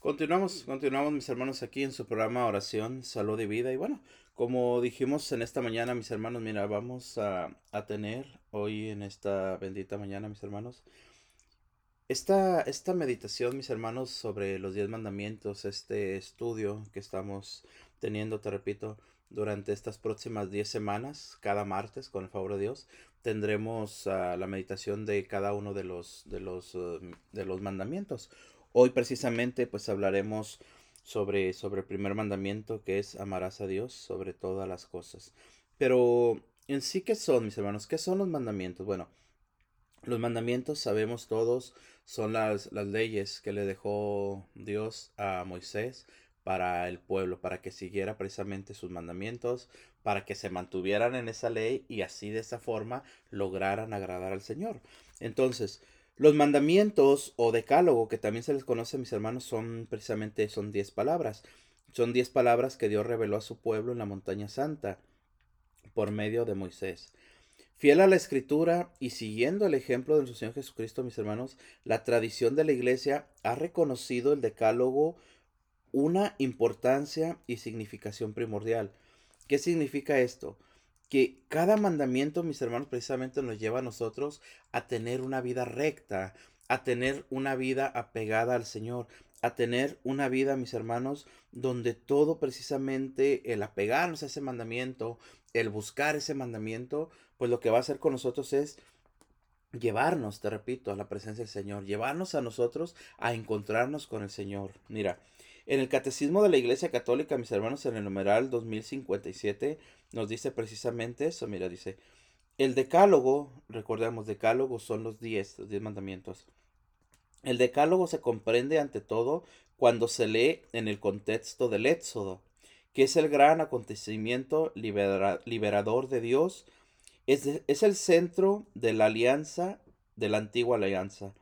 Continuamos, continuamos mis hermanos aquí en su programa Oración, Salud y Vida. Y bueno, como dijimos en esta mañana, mis hermanos, mira, vamos a, a tener hoy en esta bendita mañana, mis hermanos, esta, esta meditación, mis hermanos, sobre los diez mandamientos, este estudio que estamos teniendo, te repito, durante estas próximas diez semanas, cada martes, con el favor de Dios, tendremos ah, la meditación de cada uno de los, de los, uh, de los mandamientos. Hoy precisamente pues hablaremos sobre, sobre el primer mandamiento que es amarás a Dios sobre todas las cosas. Pero en sí, ¿qué son, mis hermanos? ¿Qué son los mandamientos? Bueno, los mandamientos, sabemos todos, son las, las leyes que le dejó Dios a Moisés para el pueblo, para que siguiera precisamente sus mandamientos, para que se mantuvieran en esa ley y así de esa forma lograran agradar al Señor. Entonces, los mandamientos o decálogo, que también se les conoce a mis hermanos, son precisamente son diez palabras. Son diez palabras que Dios reveló a su pueblo en la montaña santa por medio de Moisés. Fiel a la escritura y siguiendo el ejemplo de nuestro Señor Jesucristo, mis hermanos, la tradición de la iglesia ha reconocido el decálogo una importancia y significación primordial. ¿Qué significa esto? Que cada mandamiento, mis hermanos, precisamente nos lleva a nosotros a tener una vida recta, a tener una vida apegada al Señor, a tener una vida, mis hermanos, donde todo precisamente el apegarnos a ese mandamiento, el buscar ese mandamiento, pues lo que va a hacer con nosotros es llevarnos, te repito, a la presencia del Señor, llevarnos a nosotros a encontrarnos con el Señor. Mira, en el Catecismo de la Iglesia Católica, mis hermanos, en el numeral 2057, nos dice precisamente eso. Mira, dice, el decálogo, recordemos, decálogo son los diez, los diez mandamientos. El decálogo se comprende ante todo cuando se lee en el contexto del Éxodo, que es el gran acontecimiento liberador de Dios es, el centro de la alianza, de la antigua alianza.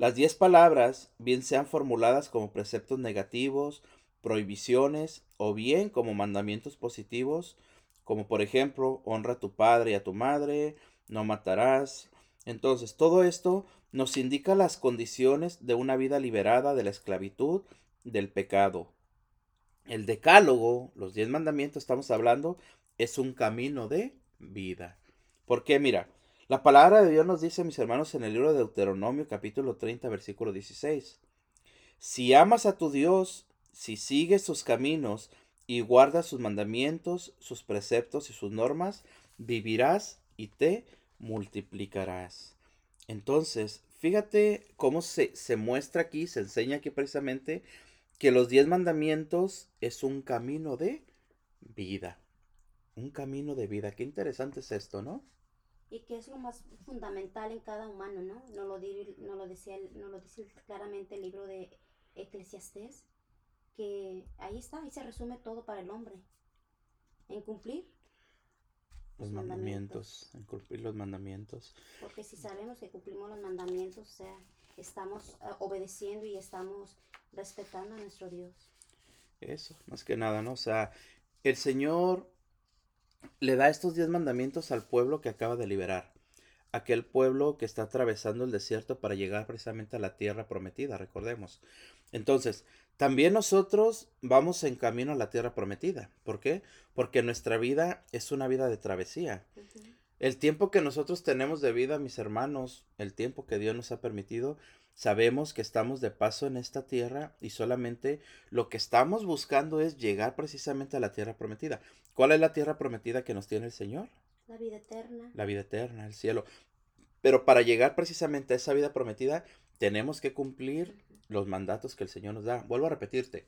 Las diez palabras, bien sean formuladas como preceptos negativos, prohibiciones, o bien como mandamientos positivos, como por ejemplo, honra a tu padre y a tu madre, no matarás. Entonces, todo esto nos indica las condiciones de una vida liberada de la esclavitud, del pecado. El decálogo, los diez mandamientos, estamos hablando, es un camino de vida. Porque mira, la palabra de Dios nos dice, mis hermanos, en el libro de Deuteronomio capítulo 30, versículo 16, si amas a tu Dios, si sigues sus caminos y guardas sus mandamientos, sus preceptos y sus normas, vivirás y te multiplicarás. Entonces, fíjate cómo se, se muestra aquí, se enseña aquí precisamente que los diez mandamientos es un camino de vida. Un camino de vida. Qué interesante es esto, ¿no? Y que es lo más fundamental en cada humano, ¿no? No lo, no lo, decía, no lo dice claramente el libro de Eclesiastés, que ahí está, ahí se resume todo para el hombre, en cumplir los, mandamientos, en cumplir los mandamientos. Porque si sabemos que cumplimos los mandamientos, o sea, estamos eh, obedeciendo y estamos respetando a nuestro Dios. Eso, más que nada, ¿no? O sea, el Señor le da estos diez mandamientos al pueblo que acaba de liberar. Aquel pueblo que está atravesando el desierto para llegar precisamente a la tierra prometida, recordemos. Entonces, también nosotros vamos en camino a la tierra prometida. ¿Por qué? Porque nuestra vida es una vida de travesía. El tiempo que nosotros tenemos de vida, mis hermanos, el tiempo que Dios nos ha permitido, Sabemos que estamos de paso en esta tierra y solamente lo que estamos buscando es llegar precisamente a la tierra prometida. ¿Cuál es la tierra prometida que nos tiene el Señor? La vida eterna. La vida eterna, el cielo. Pero para llegar precisamente a esa vida prometida, tenemos que cumplir los mandatos que el Señor nos da. Vuelvo a repetirte.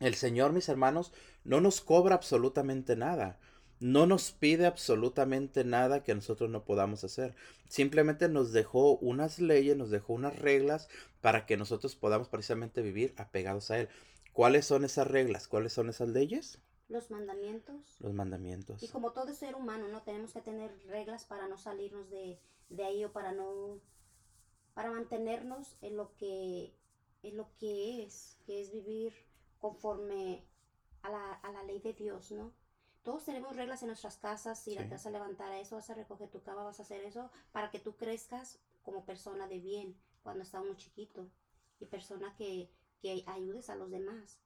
El Señor, mis hermanos, no nos cobra absolutamente nada no nos pide absolutamente nada que nosotros no podamos hacer. Simplemente nos dejó unas leyes, nos dejó unas reglas para que nosotros podamos precisamente vivir apegados a Él. ¿Cuáles son esas reglas? ¿Cuáles son esas leyes? Los mandamientos. Los mandamientos. Y como todo ser humano, no tenemos que tener reglas para no salirnos de, de ahí o para no para mantenernos en lo que en lo que es, que es vivir conforme a la, a la ley de Dios, ¿no? Todos tenemos reglas en nuestras casas, si la te vas a levantar a eso, vas a recoger tu cama, vas a hacer eso, para que tú crezcas como persona de bien cuando está uno chiquito y persona que que ayudes a los demás.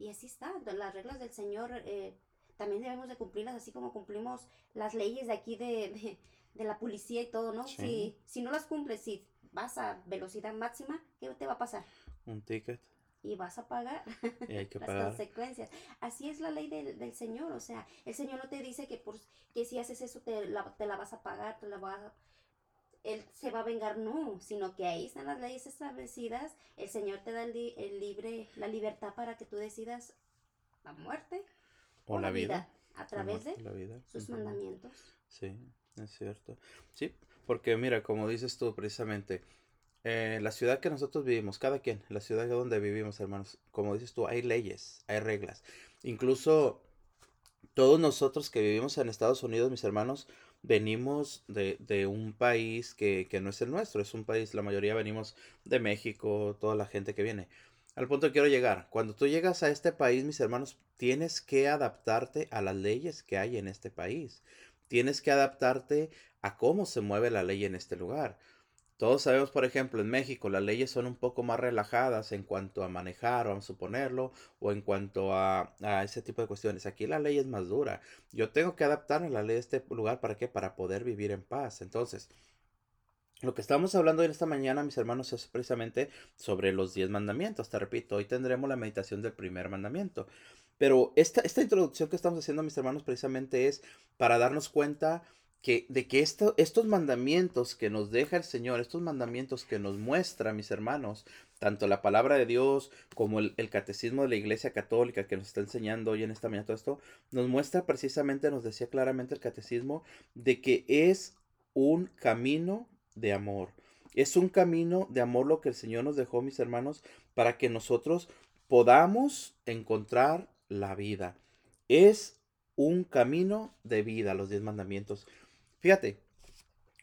Y así está, las reglas del Señor eh, también debemos de cumplirlas así como cumplimos las leyes de aquí de, de, la policía y todo, ¿no? Si, si no las cumples, si vas a velocidad máxima, ¿qué te va a pasar? Un ticket. Y vas a pagar y hay que las pagar. consecuencias. Así es la ley del, del, Señor, o sea, el Señor no te dice que, por, que si haces eso te la, te la vas a pagar, te la vas a él se va a vengar, no, sino que ahí están las leyes establecidas, el Señor te da el, libre, la libertad para que tú decidas la muerte o, la vida, a través de sus mandamientos. Sí, es cierto. Sí, porque mira, como dices tú precisamente, eh, la ciudad que nosotros vivimos, cada quien, la ciudad donde vivimos, hermanos, como dices tú, hay leyes, hay reglas. Incluso todos nosotros que vivimos en Estados Unidos, mis hermanos, venimos de, de un país que, que, no es el nuestro, es un país, la mayoría venimos de México, toda la gente que viene. Al punto que quiero llegar, cuando tú llegas a este país, mis hermanos, tienes que adaptarte a las leyes que hay en este país. Tienes que adaptarte a cómo se mueve la ley en este lugar. Todos sabemos, por ejemplo, en México las leyes son un poco más relajadas en cuanto a manejar, vamos a suponerlo, o en cuanto a, ese tipo de cuestiones. Aquí la ley es más dura. Yo tengo que adaptarme a la ley de este lugar, ¿para qué? Para poder vivir en paz. Entonces, lo que estamos hablando en esta mañana, mis hermanos, es precisamente sobre los diez mandamientos. Te repito, hoy tendremos la meditación del primer mandamiento. Pero esta, esta introducción que estamos haciendo, mis hermanos, precisamente es para darnos cuenta que, de que esto, estos mandamientos que nos deja el Señor, estos mandamientos que nos muestra, mis hermanos, tanto la palabra de Dios como el, catecismo de la Iglesia Católica que nos está enseñando hoy en esta mañana todo esto, nos muestra precisamente, nos decía claramente el catecismo, de que es un camino de amor. Es un camino de amor lo que el Señor nos dejó, mis hermanos, para que nosotros podamos encontrar la vida. Es un camino de vida, los diez mandamientos. Fíjate,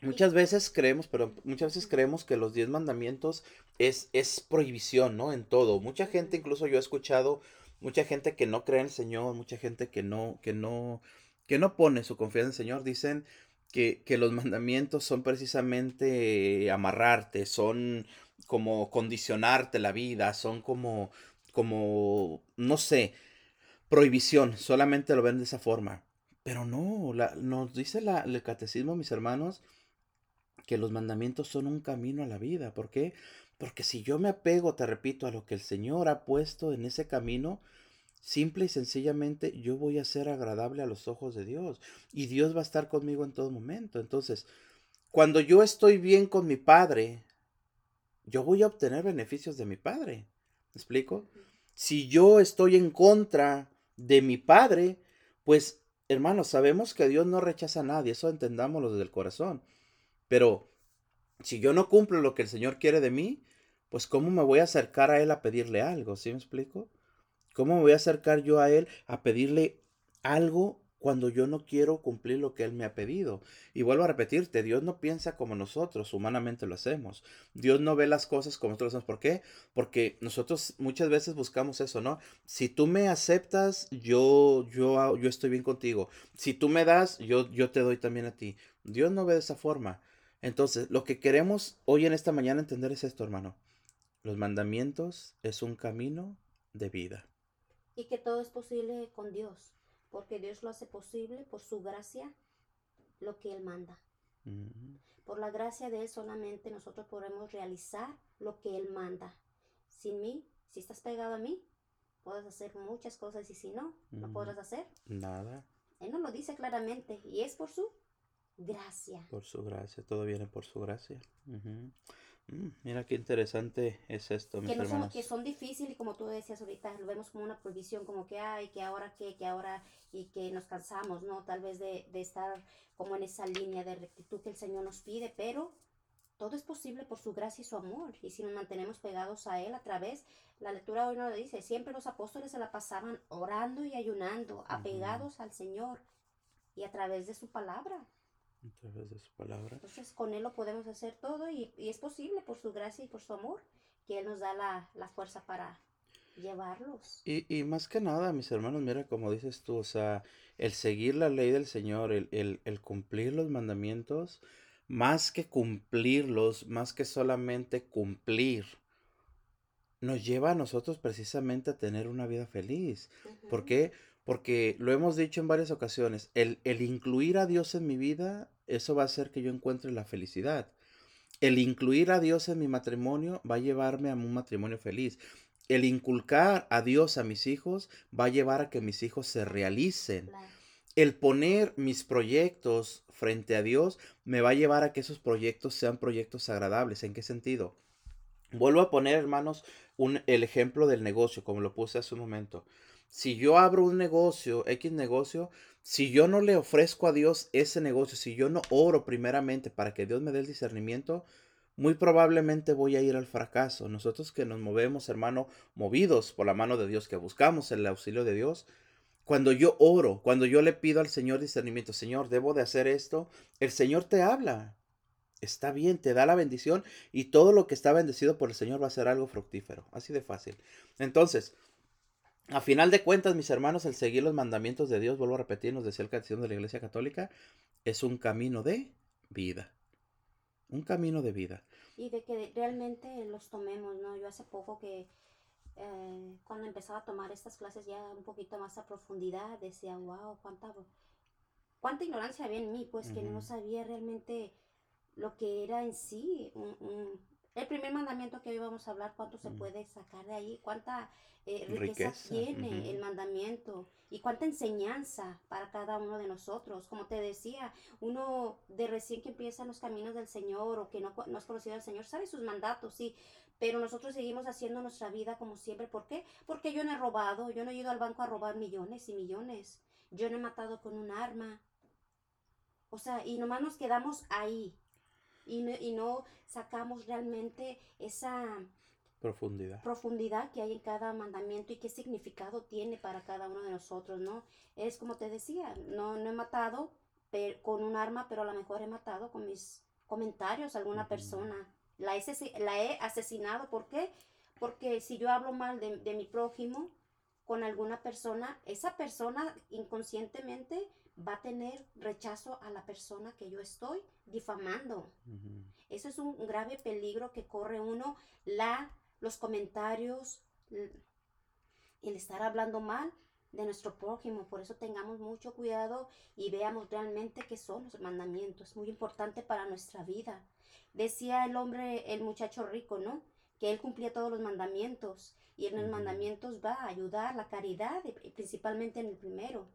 muchas veces creemos, pero muchas veces creemos que los diez mandamientos es, es prohibición, ¿no? En todo. Mucha gente, incluso yo he escuchado, mucha gente que no cree en el Señor, mucha gente que no, que no, que no pone su confianza en el Señor, dicen que, que los mandamientos son precisamente amarrarte, son como condicionarte la vida, son como, como, no sé, prohibición, solamente lo ven de esa forma. Pero no, nos dice la, el catecismo, mis hermanos, que los mandamientos son un camino a la vida. ¿Por qué? Porque si yo me apego, te repito, a lo que el Señor ha puesto en ese camino, simple y sencillamente yo voy a ser agradable a los ojos de Dios. Y Dios va a estar conmigo en todo momento. Entonces, cuando yo estoy bien con mi Padre, yo voy a obtener beneficios de mi Padre. ¿Me explico? Si yo estoy en contra de mi Padre, pues hermanos, sabemos que Dios no rechaza a nadie, eso entendámoslo desde el corazón. Pero si yo no cumplo lo que el Señor quiere de mí, pues ¿cómo me voy a acercar a Él a pedirle algo? ¿Sí me explico? ¿Cómo me voy a acercar yo a Él a pedirle algo cuando yo no quiero cumplir lo que Él me ha pedido. Y vuelvo a repetirte, Dios no piensa como nosotros, humanamente lo hacemos. Dios no ve las cosas como nosotros hacemos. ¿Por qué? Porque nosotros muchas veces buscamos eso, ¿no? Si tú me aceptas, yo, yo, yo estoy bien contigo. Si tú me das, yo, yo te doy también a ti. Dios no ve de esa forma. Entonces, lo que queremos hoy en esta mañana entender es esto, hermano. Los mandamientos es un camino de vida. Y que todo es posible con Dios porque Dios lo hace posible por su gracia, lo que Él manda. Por la gracia de Él solamente nosotros podremos realizar lo que Él manda. Sin mí, si estás pegado a mí, puedes hacer muchas cosas y si no, no podrás hacer nada. Él nos lo dice claramente y es por su gracia. Por su gracia, todo viene por su gracia. Mm, mira qué interesante es esto, mis que hermanos. que son difíciles y como tú decías ahorita, lo vemos como una prohibición, como que hay, que ahora qué, que ahora y que nos cansamos, ¿no? Tal vez de, de estar como en esa línea de rectitud que el Señor nos pide, pero todo es posible por su gracia y su amor. Y si nos mantenemos pegados a Él a través, la lectura hoy nos dice, siempre los apóstoles se la pasaban orando y ayunando, apegados al Señor y a través de su palabra a través de su palabra. Entonces con Él lo podemos hacer todo y, es posible por su gracia y por su amor que Él nos da la, fuerza para llevarlos. Y, y, más que nada, mis hermanos, mira como dices tú, o sea, el seguir la ley del Señor, el, el, el cumplir los mandamientos, más que cumplirlos, más que solamente cumplir, nos lleva a nosotros precisamente a tener una vida feliz. ¿Por Ujú, qué? Porque lo hemos dicho en varias ocasiones, el, el incluir a Dios en mi vida, eso va a hacer que yo encuentre la felicidad. El incluir a Dios en mi matrimonio va a llevarme a un matrimonio feliz. El inculcar a Dios a mis hijos va a llevar a que mis hijos se realicen. El poner mis proyectos frente a Dios me va a llevar a que esos proyectos sean proyectos agradables. ¿En qué sentido? Vuelvo a poner, hermanos, un, el ejemplo del negocio, como lo puse hace un momento. Si yo abro un negocio, X negocio, si yo no le ofrezco a Dios ese negocio, si yo no oro primeramente para que Dios me dé el discernimiento, muy probablemente voy a ir al fracaso. Nosotros que nos movemos, hermano, movidos por la mano de Dios, que buscamos el auxilio de Dios, cuando yo oro, cuando yo le pido al Señor discernimiento, Señor, debo de hacer esto, el Señor te habla. Está bien, te da la bendición y todo lo que está bendecido por el Señor va a ser algo fructífero. Así de fácil. Entonces, a final de cuentas, mis hermanos, el seguir los mandamientos de Dios, vuelvo a repetir, nos decía el catecismo de la Iglesia Católica, es un camino de vida. Un camino de vida. y de que realmente los tomemos, ¿no? Yo hace poco que eh, cuando empezaba a tomar estas clases ya un poquito más a profundidad, decía, wow, cuánta, cuánta ignorancia había en mí, pues que no sabía realmente lo que era en sí un, un- el primer mandamiento que hoy vamos a hablar, cuánto se ujú. puede sacar de ahí, cuánta eh, riqueza Riqueza. tiene el mandamiento y cuánta enseñanza para cada uno de nosotros. Como te decía, uno de recién que empieza en los caminos del Señor o que no, no has conocido al Señor, sabe sus mandatos, sí, pero nosotros seguimos haciendo nuestra vida como siempre. ¿Por qué? Porque yo no he robado, yo no he ido al banco a robar millones y millones, yo no he matado con un arma. O sea, y nomás nos quedamos ahí y no, y no sacamos realmente esa Profundidad. profundidad que hay en cada mandamiento y qué significado tiene para cada uno de nosotros, ¿no? Es como te decía, no, no he matado con un arma, pero a lo mejor he matado con mis comentarios a alguna Ujú, persona. La he, la he asesinado, ¿por qué? Porque si yo hablo mal de, de mi prójimo con alguna persona, esa persona inconscientemente va a tener rechazo a la persona que yo estoy difamando. Eso es un grave peligro que corre uno, la, los comentarios, el estar hablando mal de nuestro prójimo. Por eso tengamos mucho cuidado y veamos realmente qué son los mandamientos. Es muy importante para nuestra vida. Decía el hombre, el muchacho rico, ¿no? Que él cumplía todos los mandamientos. Y en los mandamientos va a ayudar la caridad, y principalmente en el primero.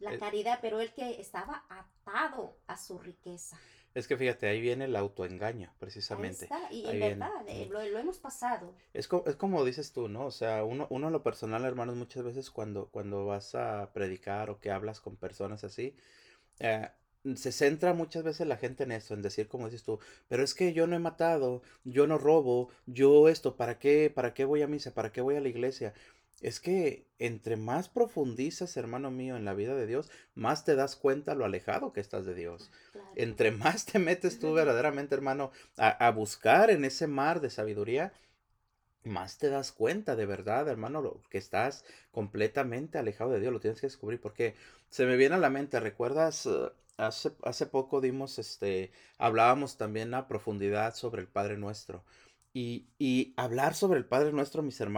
La Eh, caridad, pero él que estaba atado a su riqueza. Es que fíjate, ahí viene el autoengaño, Ahí precisamente. está, y Ahí en viene. verdad, eh, lo, lo hemos pasado. Es, co- es como dices tú, ¿no? O sea, uno, uno en lo personal, hermanos, muchas veces cuando, cuando vas a predicar o que hablas con personas así, eh, se centra muchas veces la gente en eso, en decir como dices tú, pero es que yo no he matado, yo no robo, yo esto, ¿para qué, para qué voy a misa, para qué voy a la iglesia? Es que entre más profundizas, hermano mío, en la vida de Dios, más te das cuenta lo alejado que estás de Dios. Claro. Entre más te metes tú verdaderamente, hermano, a, a buscar en ese mar de sabiduría, más te das cuenta de verdad, hermano, lo, que estás completamente alejado de Dios, lo tienes que descubrir, porque se me viene a la mente, ¿recuerdas? eh, hace, hace poco dimos, este, hablábamos también a profundidad sobre el Padre Nuestro. Y, y hablar sobre el Padre Nuestro, mis hermanos,